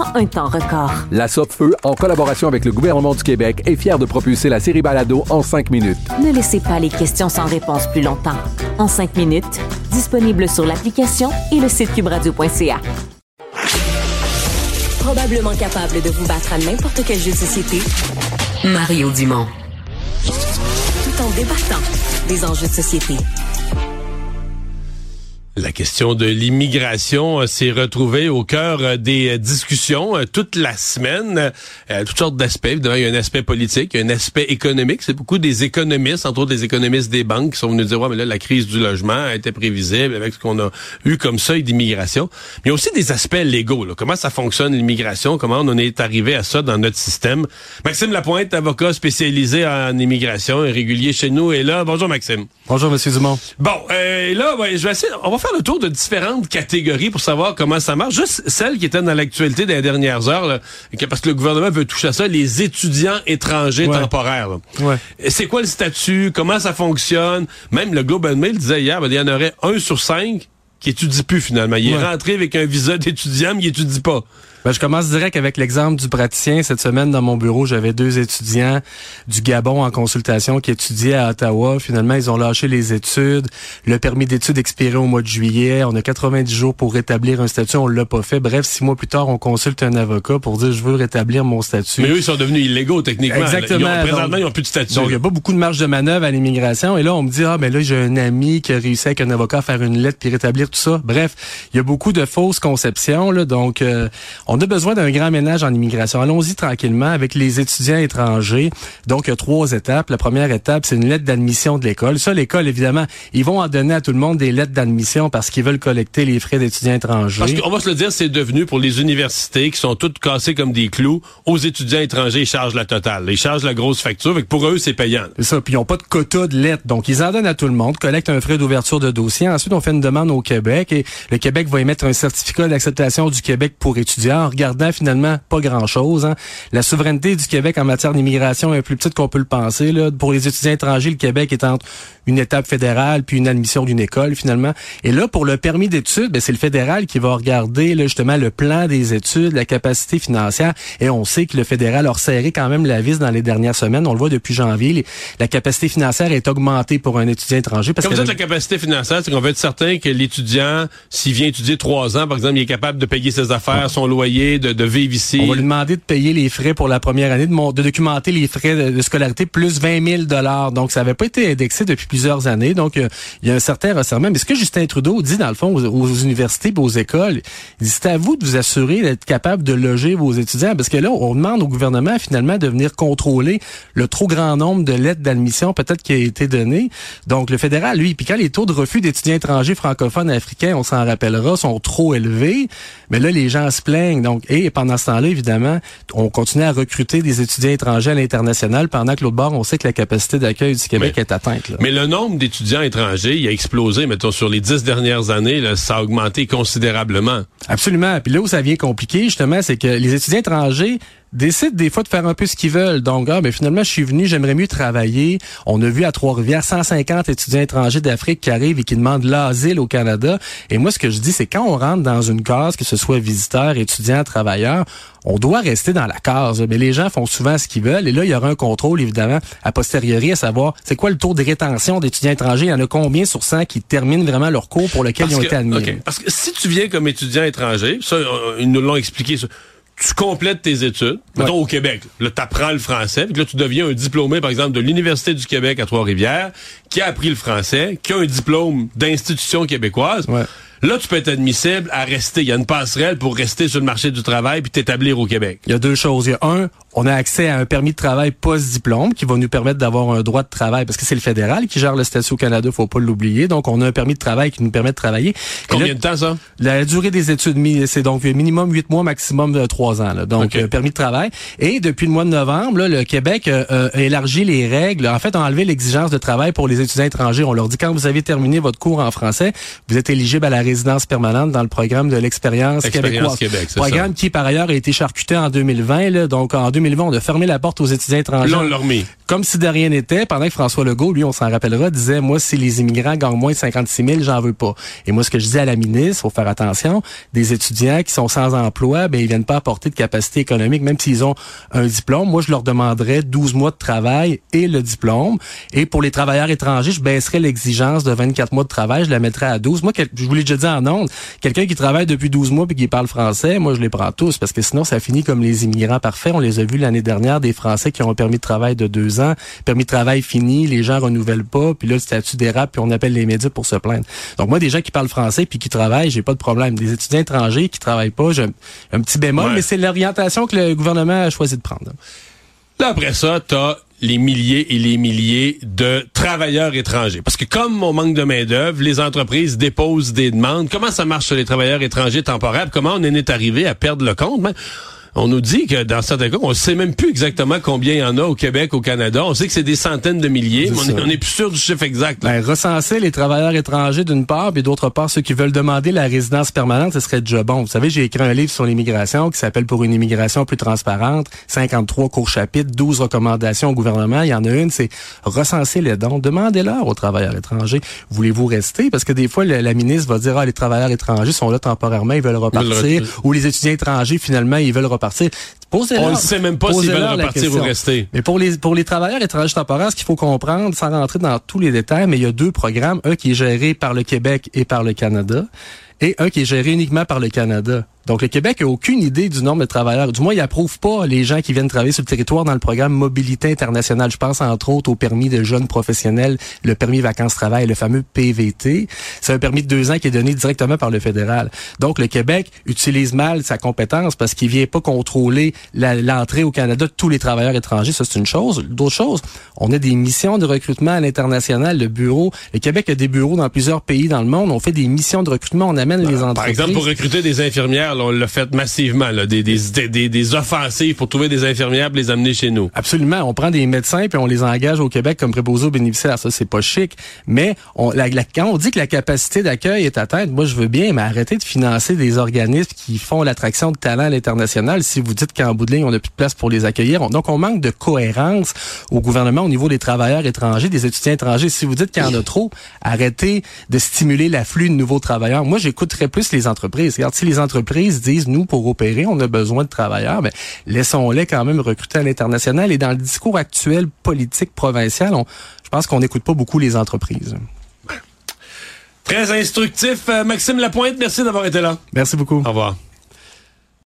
en un temps record. La Feu, en collaboration avec le gouvernement du Québec, est fière de propulser la série Balado en cinq minutes. Ne laissez pas les questions sans réponse plus longtemps. En cinq minutes, disponible sur l'application et le site cubradio.ca. Probablement capable de vous battre à n'importe quel jeu de société, Mario Dumont. Tout en débattant des enjeux de société. La question de l'immigration euh, s'est retrouvée au cœur euh, des euh, discussions toute la semaine. toutes sortes d'aspects. Évidemment, il y a un aspect politique, il y a un aspect économique. C'est beaucoup des économistes, entre autres des économistes des banques, qui sont venus dire, ouais, mais là, la crise du logement était prévisible avec ce qu'on a eu comme seuil d'immigration. Mais il y a aussi des aspects légaux. Comment ça fonctionne l'immigration? Comment on en est arrivé à ça dans notre système? Maxime Lapointe, avocat spécialisé en immigration et régulier chez nous, est là. Bonjour, Maxime. Bonjour, Monsieur Dumont. Bon, euh, là, ouais, je vais essayer, on va faire le tour de différentes catégories pour savoir comment ça marche. Juste celle qui était dans l'actualité des dernières heures, là, parce que le gouvernement veut toucher à ça, les étudiants étrangers temporaires. Ouais. C'est quoi le statut? Comment ça fonctionne? Même le Global Mail disait hier, ben, il y en aurait un sur cinq qui étudie plus finalement. Il est rentré avec un visa d'étudiant, mais il étudie pas. Ben, je commence direct avec l'exemple du praticien. Cette semaine, dans mon bureau, j'avais deux étudiants du Gabon en consultation qui étudiaient à Ottawa. Finalement, ils ont lâché les études. Le permis d'études expirait au mois de juillet. On a 90 jours pour rétablir un statut. On l'a pas fait. Bref, six mois plus tard, on consulte un avocat pour dire je veux rétablir mon statut. Mais eux, ils sont devenus illégaux techniquement. Exactement. Ils ont, présentement, ils n'ont plus de statut. Donc, il y a pas beaucoup de marge de manœuvre à l'immigration. Et là, on me dit, ah, ben là, j'ai un ami qui a réussi avec un avocat à faire une lettre puis rétablir tout ça. Bref, il y a beaucoup de fausses conceptions. Là, donc, euh, on a besoin d'un grand ménage en immigration. Allons-y tranquillement avec les étudiants étrangers. Donc, il y a trois étapes. La première étape, c'est une lettre d'admission de l'école. Ça, l'école, évidemment, ils vont en donner à tout le monde des lettres d'admission parce qu'ils veulent collecter les frais d'étudiants étrangers. Parce qu'on va se le dire, c'est devenu pour les universités qui sont toutes cassées comme des clous. Aux étudiants étrangers, ils chargent la totale. Ils chargent la grosse facture. pour eux, c'est payant. C'est ça. Puis ils n'ont pas de quota de lettres. Donc, ils en donnent à tout le monde, collectent un frais d'ouverture de dossier. Ensuite, on fait une demande au Québec et le Québec va émettre un certificat d'acceptation du Québec pour étudiants en regardant finalement pas grand-chose. Hein. La souveraineté du Québec en matière d'immigration est plus petite qu'on peut le penser. Là. Pour les étudiants étrangers, le Québec est entre une étape fédérale puis une admission d'une école finalement. Et là, pour le permis d'études, ben, c'est le fédéral qui va regarder là, justement le plan des études, la capacité financière. Et on sait que le fédéral a resserré quand même la vis dans les dernières semaines. On le voit depuis janvier. la capacité financière est augmentée pour un étudiant étranger. Parce Comme que la capacité financière, c'est qu'on veut être certain que l'étudiant, s'il vient étudier trois ans, par exemple, il est capable de payer ses affaires, son loyer, de, vivre ici. On va lui demander de payer les frais pour la première année, de, de documenter les frais de, scolarité plus 20 000 dollars. Donc, ça n'avait pas été indexé depuis plusieurs années. Donc, euh, il y a un certain resserrement. Mais ce que Justin Trudeau dit, dans le fond, aux, universités aux écoles, il dit, c'est à vous de vous assurer d'être capable de loger vos étudiants. Parce que là, on demande au gouvernement, finalement, de venir contrôler le trop grand nombre de lettres d'admission, peut-être qui a été donné. Donc, le fédéral, lui, puis quand les taux de refus d'étudiants étrangers francophones africains, on s'en rappellera, sont trop élevés, mais là, les gens se plaignent. Donc, et pendant ce temps-là, évidemment, on continue à recruter des étudiants étrangers à l'international pendant que l'autre bord, on sait que la capacité d'accueil du Québec est atteinte. Mais le nombre d'étudiants étrangers, il a explosé, mettons, sur les dix dernières années, ça a augmenté considérablement. Absolument. Puis là où ça vient compliqué, justement, c'est que les étudiants étrangers décident des fois de faire un peu ce qu'ils veulent. Donc, ah, ben, finalement, je suis venu, j'aimerais mieux travailler. On a vu à Trois-Rivières 150 étudiants étrangers d'Afrique qui arrivent et qui demandent l'asile au Canada. Et moi, ce que je dis, c'est quand on rentre dans une case, que ce soit visiteur, étudiant, travailleur, on doit rester dans la case. Mais les gens font souvent ce qu'ils veulent. Et là, il y aura un contrôle, évidemment, a posteriori, à savoir, c'est quoi le taux de rétention d'étudiants étrangers? Il y en a combien sur 100 qui terminent vraiment leur cours pour lequel ils ont été admis? Parce que si tu viens comme étudiant étranger, ça, ils nous l'ont expliqué, tu complètes tes études, mettons au Québec. Là, tu apprends le français, puis là, tu deviens un diplômé, par exemple, de l'Université du Québec à Trois-Rivières, qui a appris le français, qui a un diplôme d'institution québécoise. Ouais. Là, tu peux être admissible à rester. Il y a une passerelle pour rester sur le marché du travail puis t'établir au Québec. Il y a deux choses. Il y a un, on a accès à un permis de travail post-diplôme qui va nous permettre d'avoir un droit de travail parce que c'est le fédéral qui gère le statut au Canada, faut pas l'oublier. Donc, on a un permis de travail qui nous permet de travailler. Combien là, de temps, ça? La durée des études, c'est donc minimum 8 mois, maximum de 3 ans. là. Donc, Ok. euh, permis de travail. Et depuis le mois de novembre, là, le Québec euh, euh, a élargi les règles. En fait, a enlevé l'exigence de travail pour les étudiants étrangers. On leur dit quand vous avez terminé votre cours en français, vous êtes éligible à la résidence permanente dans le programme de l'expérience Expérience québécoise. Québec, programme qui, par ailleurs, a été charcuté en 2020. Là. Donc, en 2020, on a fermé la porte aux étudiants étrangers. Là, on l'a remis. Comme si de rien n'était, pendant que François Legault, lui, on s'en rappellera, disait, moi, si les immigrants gagnent moins de 56 000, j'en veux pas. Et moi, ce que je disais à la ministre, faut faire attention, des étudiants qui sont sans emploi, ben, ils viennent pas apporter de capacité économique, même s'ils ont un diplôme. Moi, je leur demanderais 12 mois de travail et le diplôme. Et pour les travailleurs étrangers, je baisserais l'exigence de 24 mois de travail, je la mettrais à 12. Moi, je vous l'ai déjà dit en ondes, quelqu'un qui travaille depuis 12 mois puis qui parle français, moi, je les prends tous, parce que sinon, ça finit comme les immigrants parfaits. On les a vus l'année dernière, des Français qui ont un permis de travail de deux ans, permis de travail fini, les gens renouvellent pas, puis là, le statut dérape, puis on appelle les médias pour se plaindre. Donc, moi, des gens qui parlent français puis qui travaillent, j'ai pas de problème. Des étudiants étrangers qui travaillent pas, j'ai un, un petit bémol, Ouais. mais c'est l'orientation que le gouvernement a choisi de prendre. Là, après ça, t'as les milliers et les milliers de travailleurs étrangers. Parce que comme on manque de main-d'œuvre, les entreprises déposent des demandes. Comment ça marche sur les travailleurs étrangers temporaires? Comment on en est arrivé à perdre le compte? Ben, on nous dit que dans certains cas, on sait même plus exactement combien il y en a au Québec, au Canada. On sait que c'est des centaines de milliers, mais on n'est plus sûr du chiffre exact. Ben, recenser les travailleurs étrangers d'une part, puis d'autre part, ceux qui veulent demander la résidence permanente, ce serait déjà bon. Vous savez, j'ai écrit un livre sur l'immigration qui s'appelle Pour une immigration plus transparente, 53 courts chapitres, 12 recommandations au gouvernement. Il y en a une, c'est recenser les dons. Demandez-leur aux travailleurs étrangers, voulez-vous rester? Parce que des fois, le- la ministre va dire, ah, les travailleurs étrangers sont là temporairement, ils veulent repartir. repartir. Ou les étudiants étrangers, finalement, ils veulent repartir. Posez-leur- On ne sait même pas s'ils veulent repartir ou rester. Mais pour les pour les travailleurs étrangers temporaires, ce qu'il faut comprendre, sans rentrer dans tous les détails, mais il y a deux programmes, un qui est géré par le Québec et par le Canada, et un qui est géré uniquement par le Canada. Donc le Québec a aucune idée du nombre de travailleurs. Du moins, il approuve pas les gens qui viennent travailler sur le territoire dans le programme Mobilité internationale. Je pense entre autres au permis de jeunes professionnels, le permis vacances-travail, le fameux PVT. C'est un permis de deux ans qui est donné directement par le fédéral. Donc le Québec utilise mal sa compétence parce qu'il vient pas contrôler l'entrée au Canada de tous les travailleurs étrangers. Ça, c'est une chose. D'autre chose, on a des missions de recrutement à l'international. Le bureau, le Québec a des bureaux dans plusieurs pays dans le monde. On fait des missions de recrutement. On amène les entreprises. Par exemple, pour recruter des infirmières, on l'a fait massivement, des, offensives pour trouver des infirmières les amener chez nous. Absolument. On prend des médecins puis on les engage au Québec comme préposés aux bénéficiaires. Ça, c'est pas chic. Mais on, la- la- quand on dit que la capacité d'accueil est atteinte, moi, je veux bien, mais arrêtez de financer des organismes qui font l'attraction de talents à l'international si vous dites qu'en bout de ligne, on n'a plus de place pour les accueillir. On- donc, on manque de cohérence au gouvernement au niveau des travailleurs étrangers, des étudiants étrangers. Si vous dites qu'il y en a trop, arrêtez de stimuler l'afflux de nouveaux travailleurs. Moi, j'écouterais plus les entreprises. Regarde, si les entreprises disent, nous, pour opérer, on a besoin de travailleurs, ben, laissons-les quand même recruter à l'international. Et dans le discours actuel politique provincial, on, je pense qu'on n'écoute pas beaucoup les entreprises. Très instructif. Euh, Maxime Lapointe, merci d'avoir été là. Merci beaucoup. Au revoir.